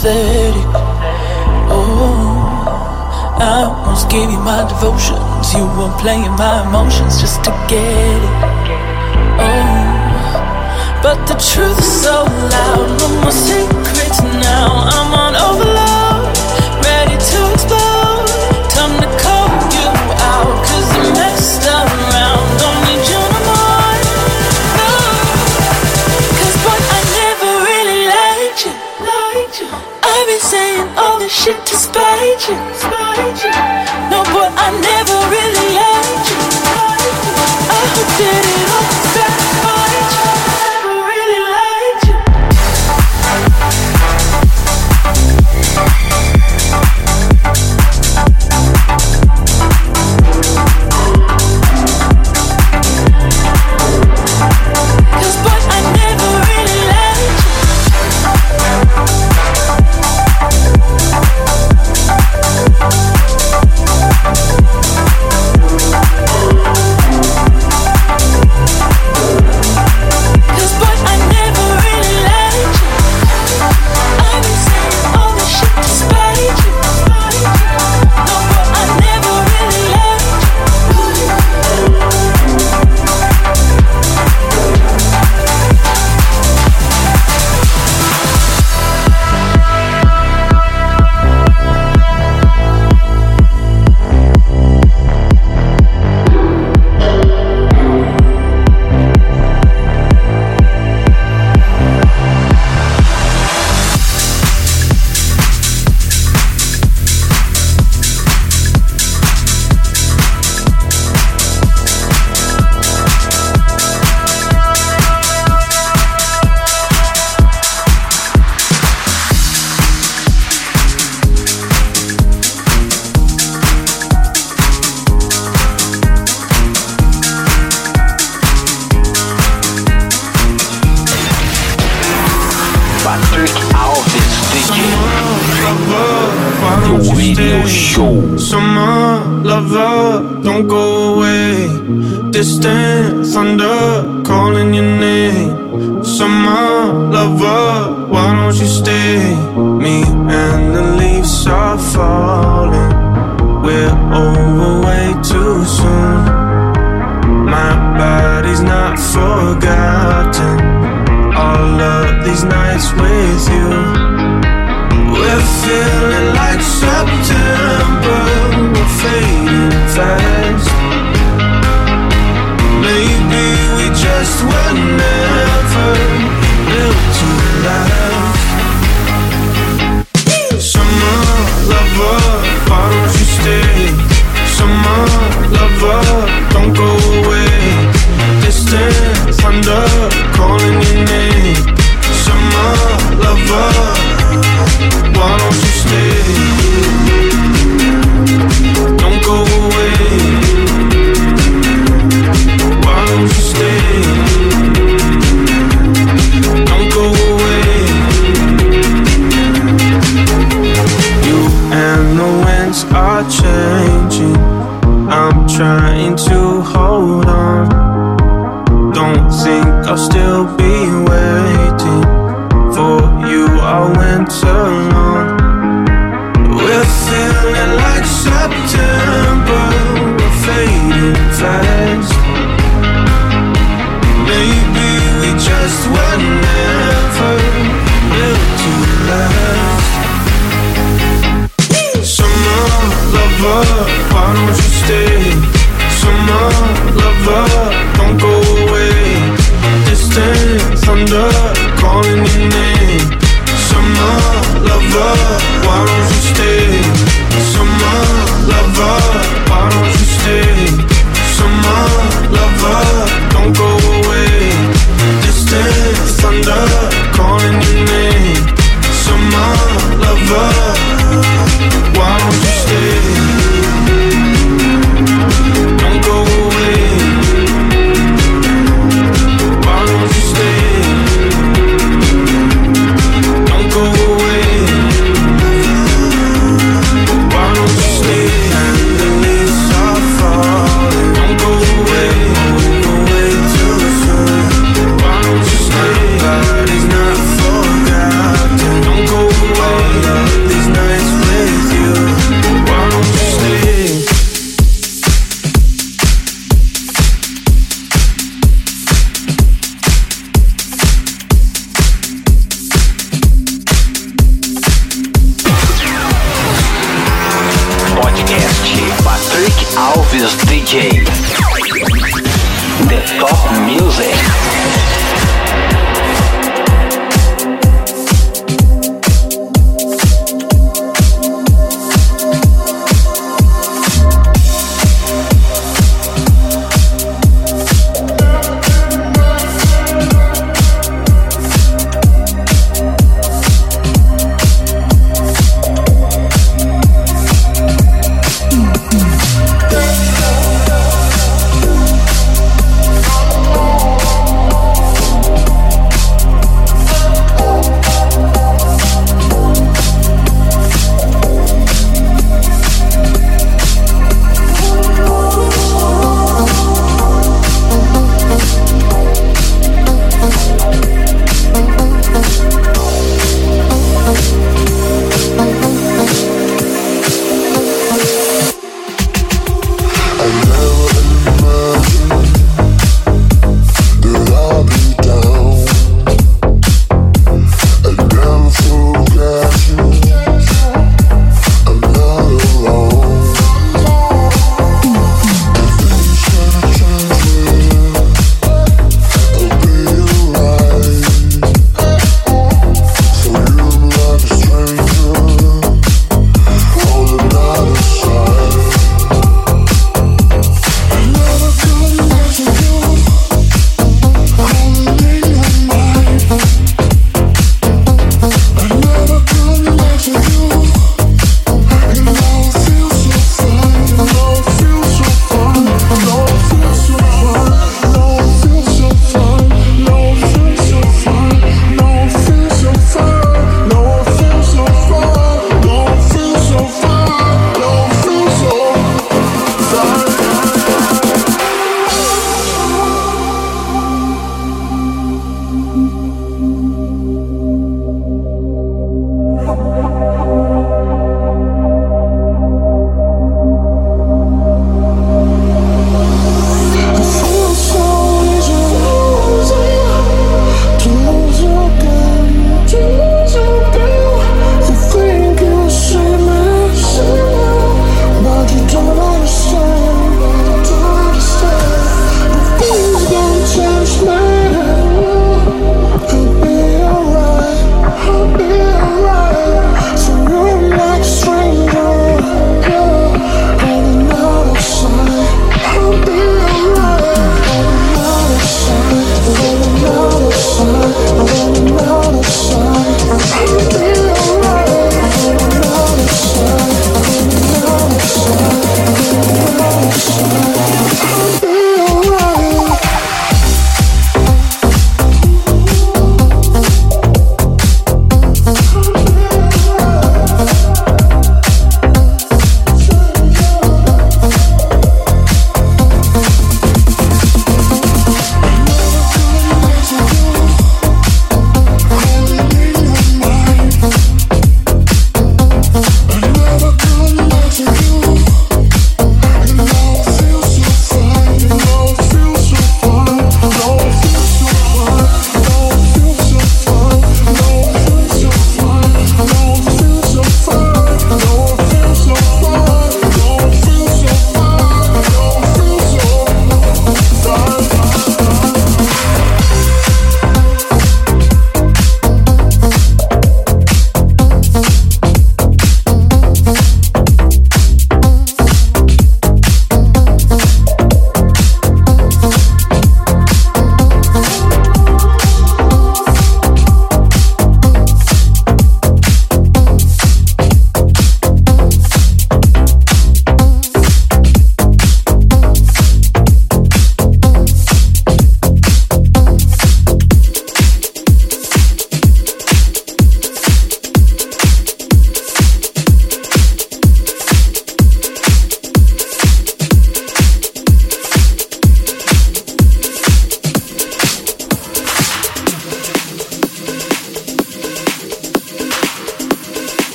pathetic. Oh, I almost gave you my devotions. You were playing my emotions just to get it. Oh, but the truth is so loud. No more secrets now. I'm on over. shit to spite you.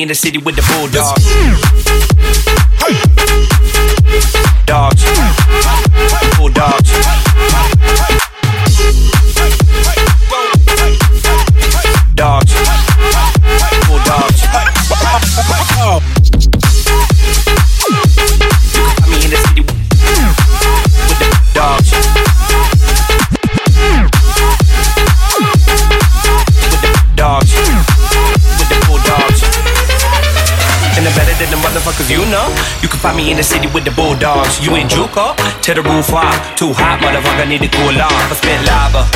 In the city with the bulldogs. Dogs. Bulldogs. Find me in the city with the bulldogs. You in Juco? To the roof high. Too hot, motherfucker, need to cool off. I spit lava.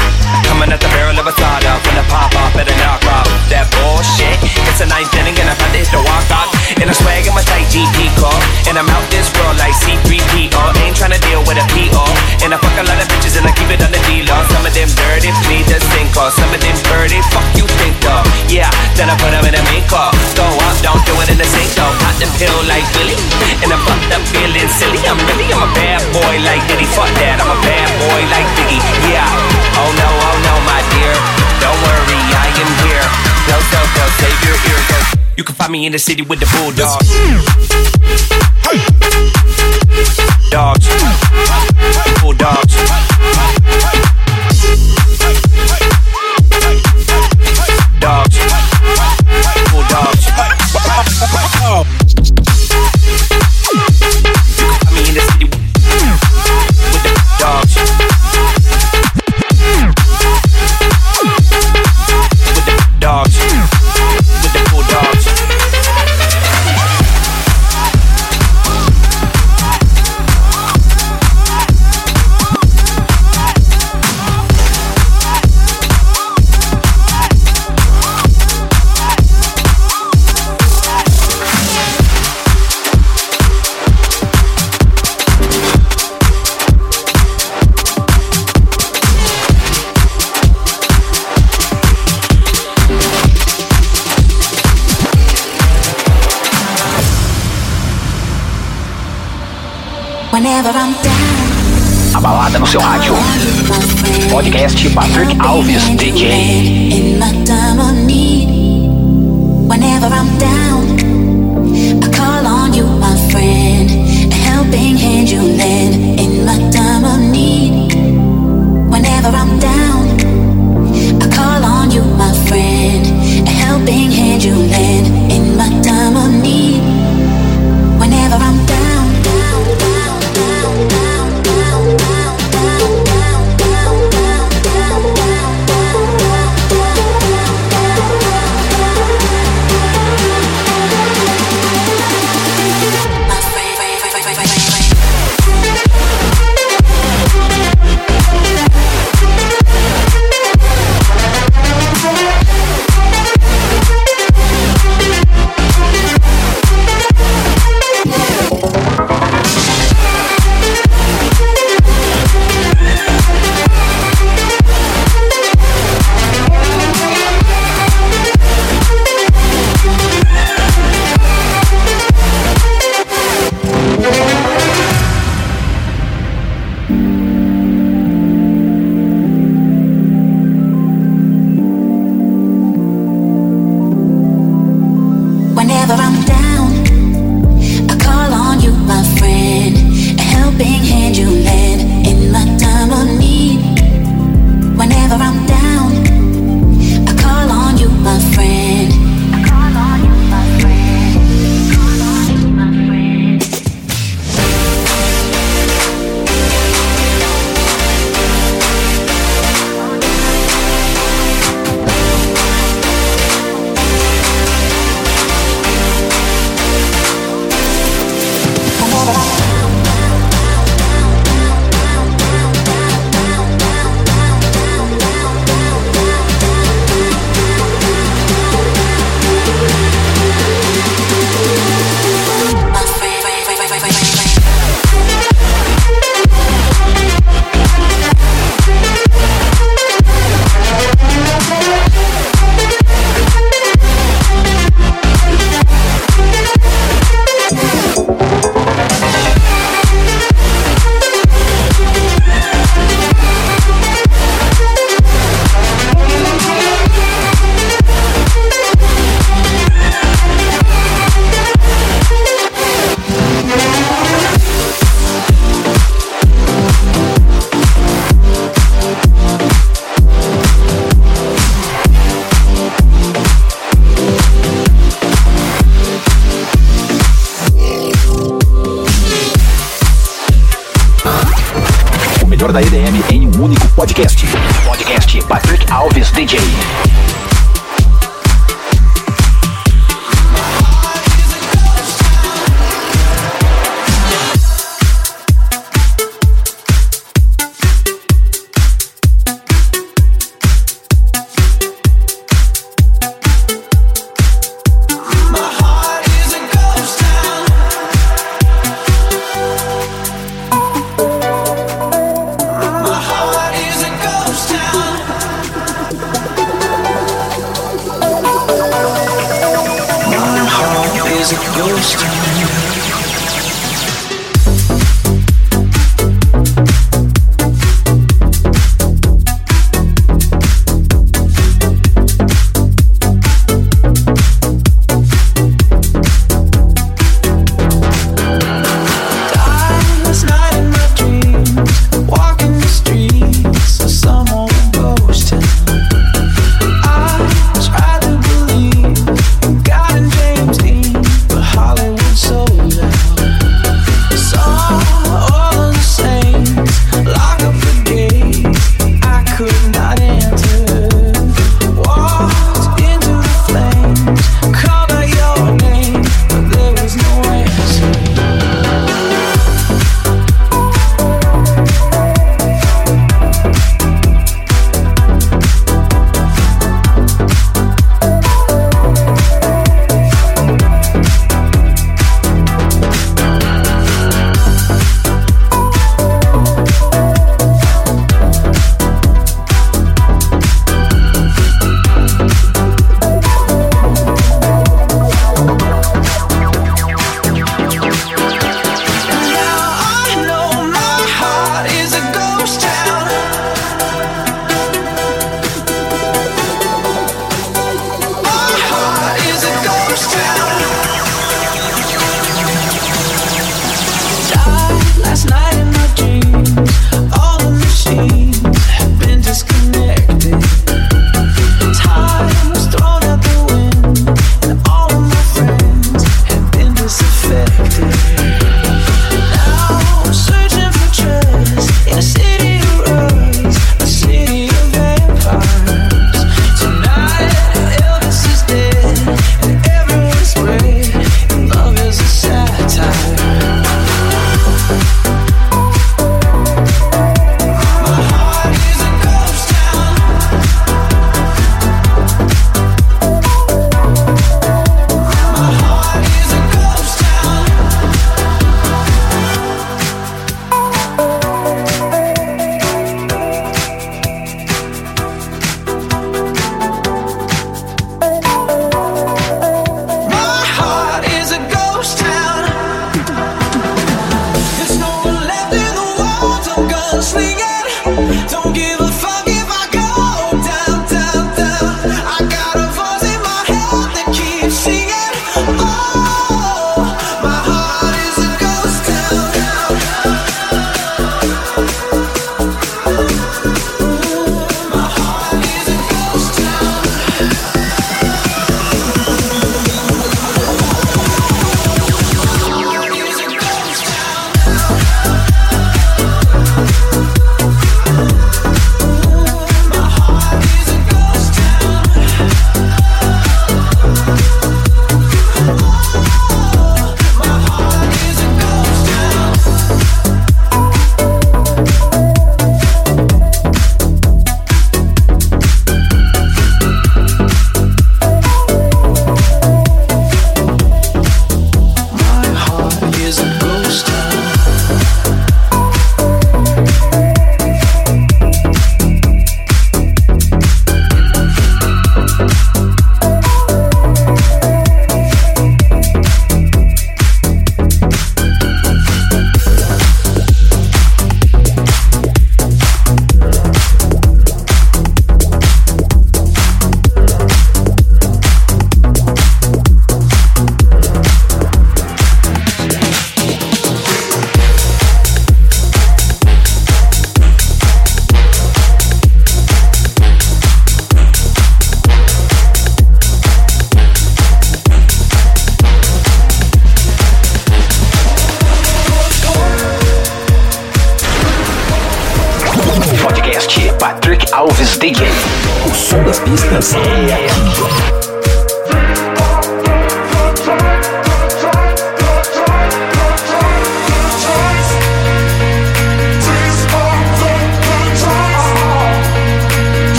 Coming at the barrel of a soda. From the pop off, better knock off. That bullshit. It's a ninth inning and I'm about to hit the walk off. And I'm swag in my tight GP car. And I'm out this world like C3PO. Ain't tryna deal with a PO. And I fuck a lot of bitches and I keep it on the D-law. Some of them dirty, please just sink off. Some of them dirty, fuck you think of. Yeah, then I put them in a make off. Go up, don't do it in the sink though. Pop the pill like Billy. And I'm fucked up feeling silly. I'm really, I'm a bad boy like Diddy. Fuck that, I'm a bad boy like Biggie. Yeah. Oh no, oh no, my dear. Don't worry, I am here. Go, go, go, save your ear. You can find me in the city with the bulldogs. Dogs. Bulldogs. Dogs. Bulldogs.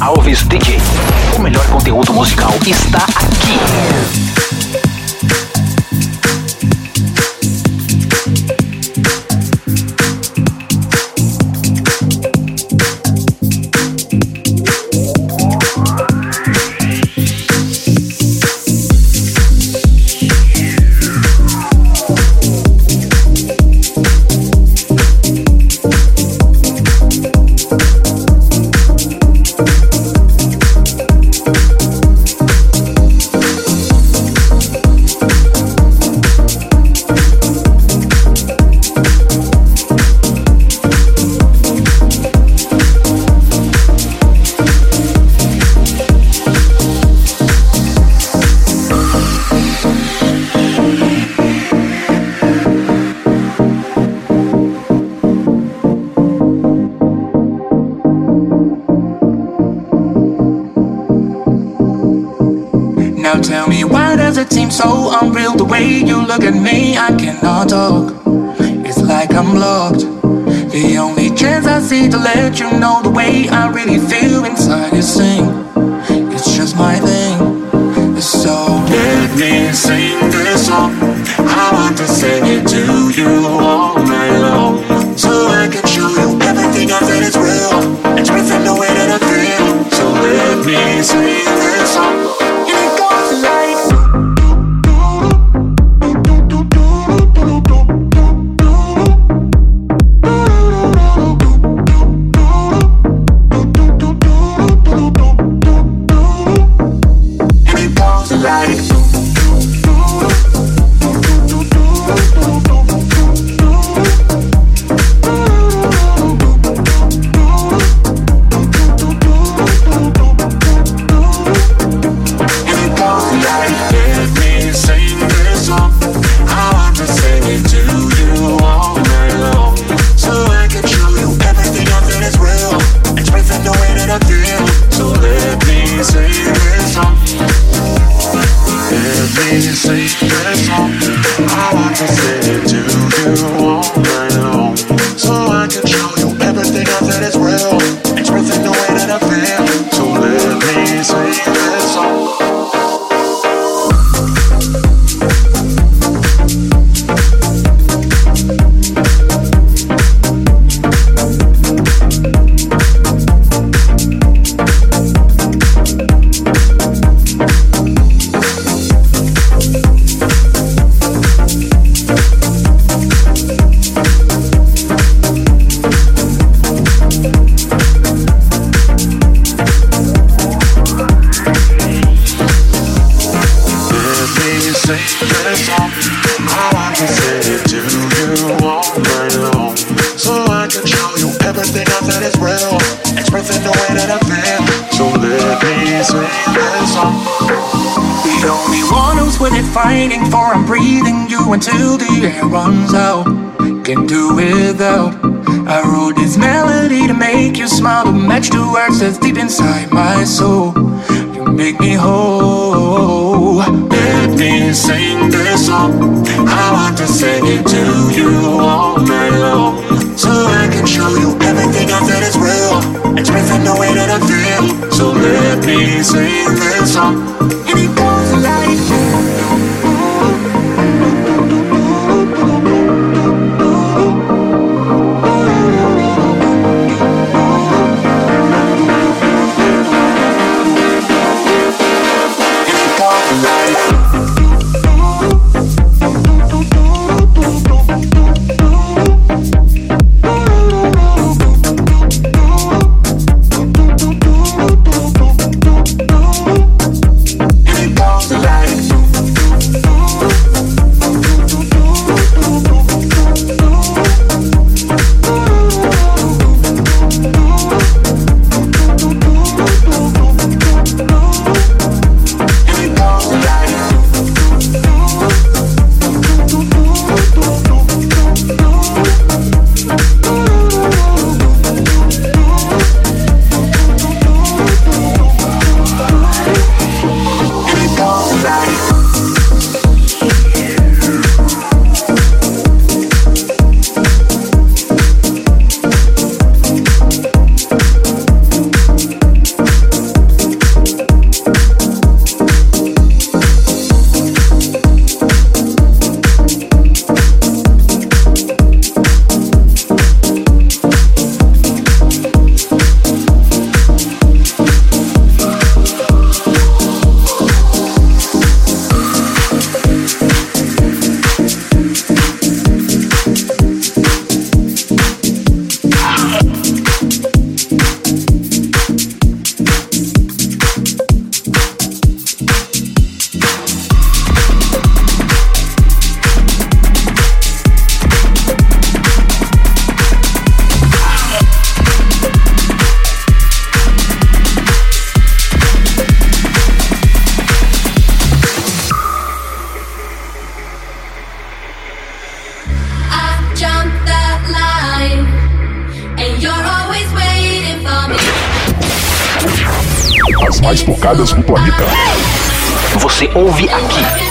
Alves DJ. O melhor conteúdo musical está aqui. Way mais tocadas do planeta. Você ouve aqui.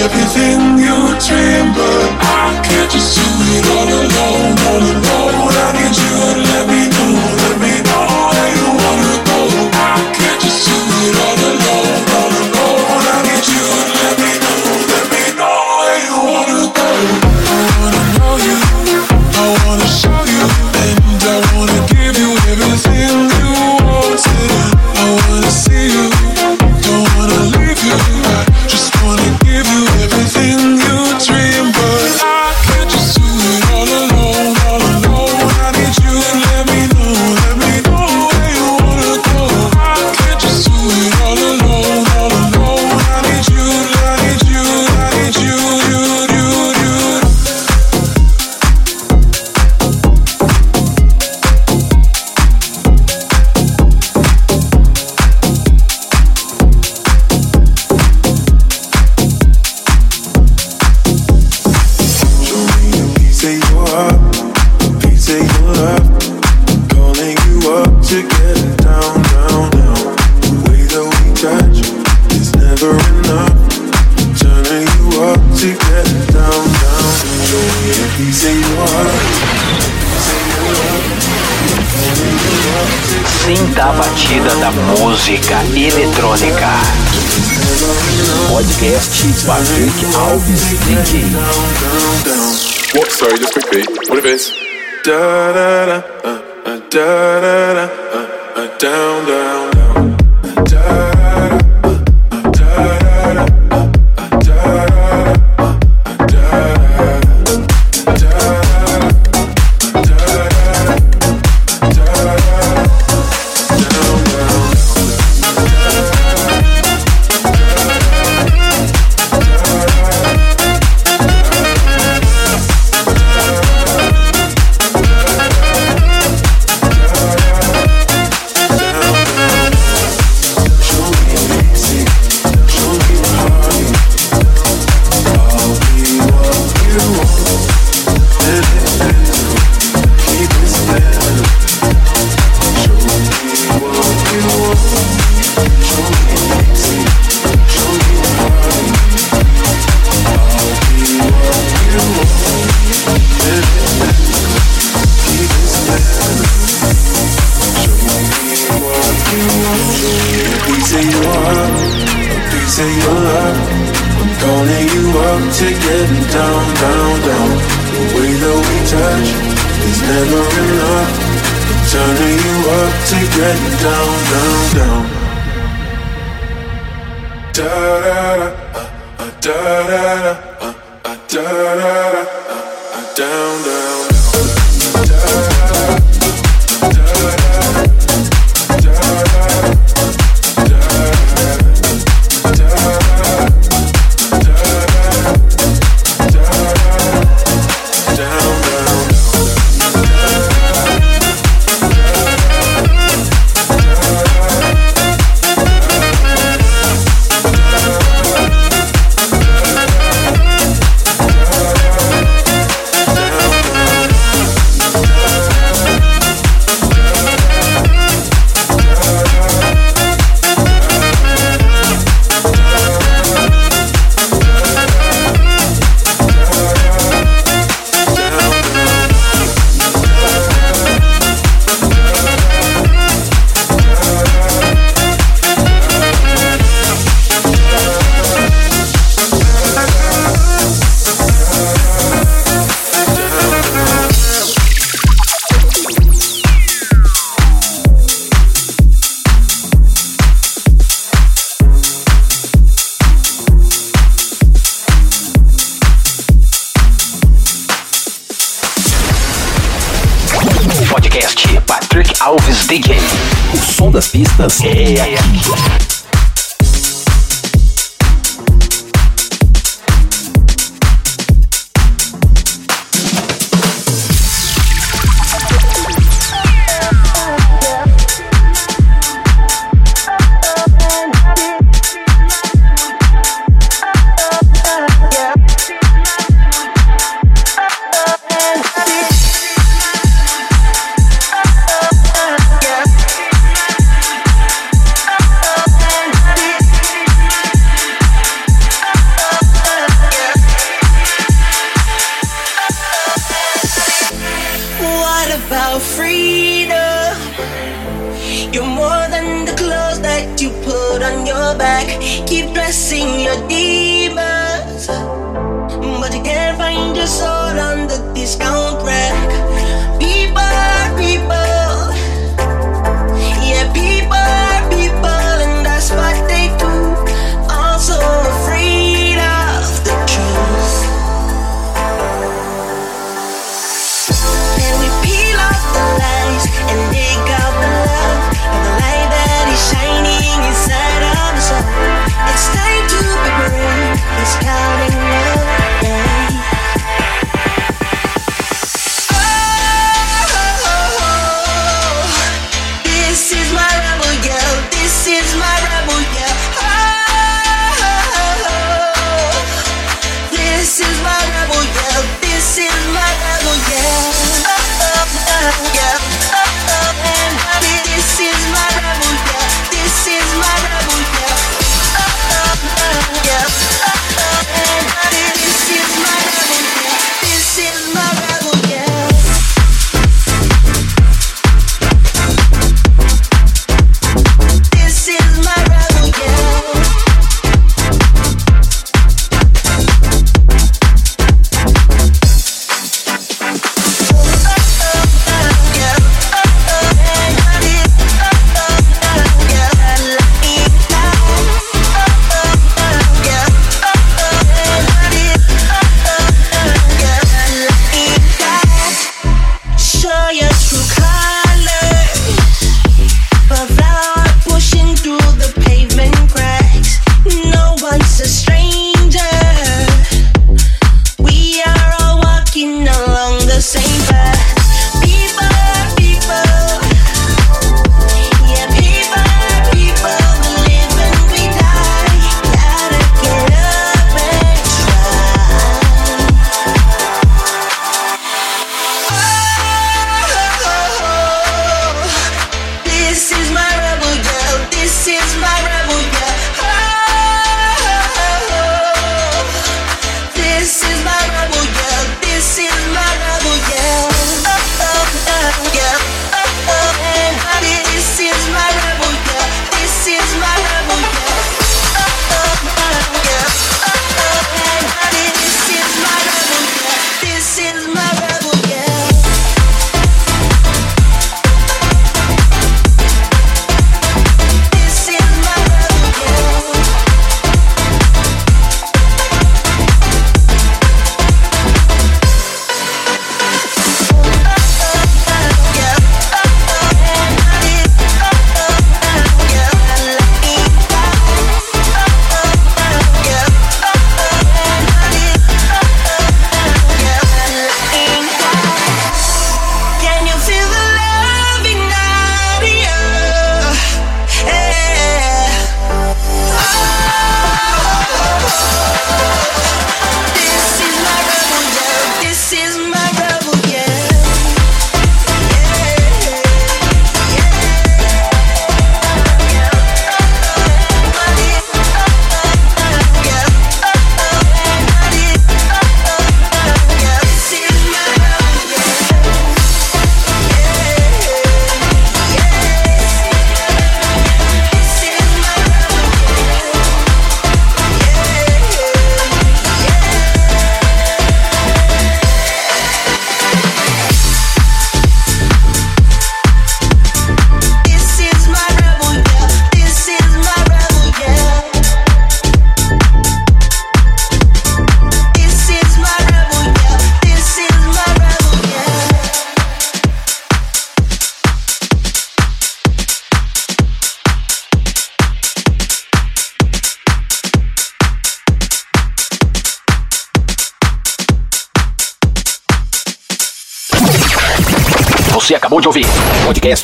Everything da da da das pistas é aqui.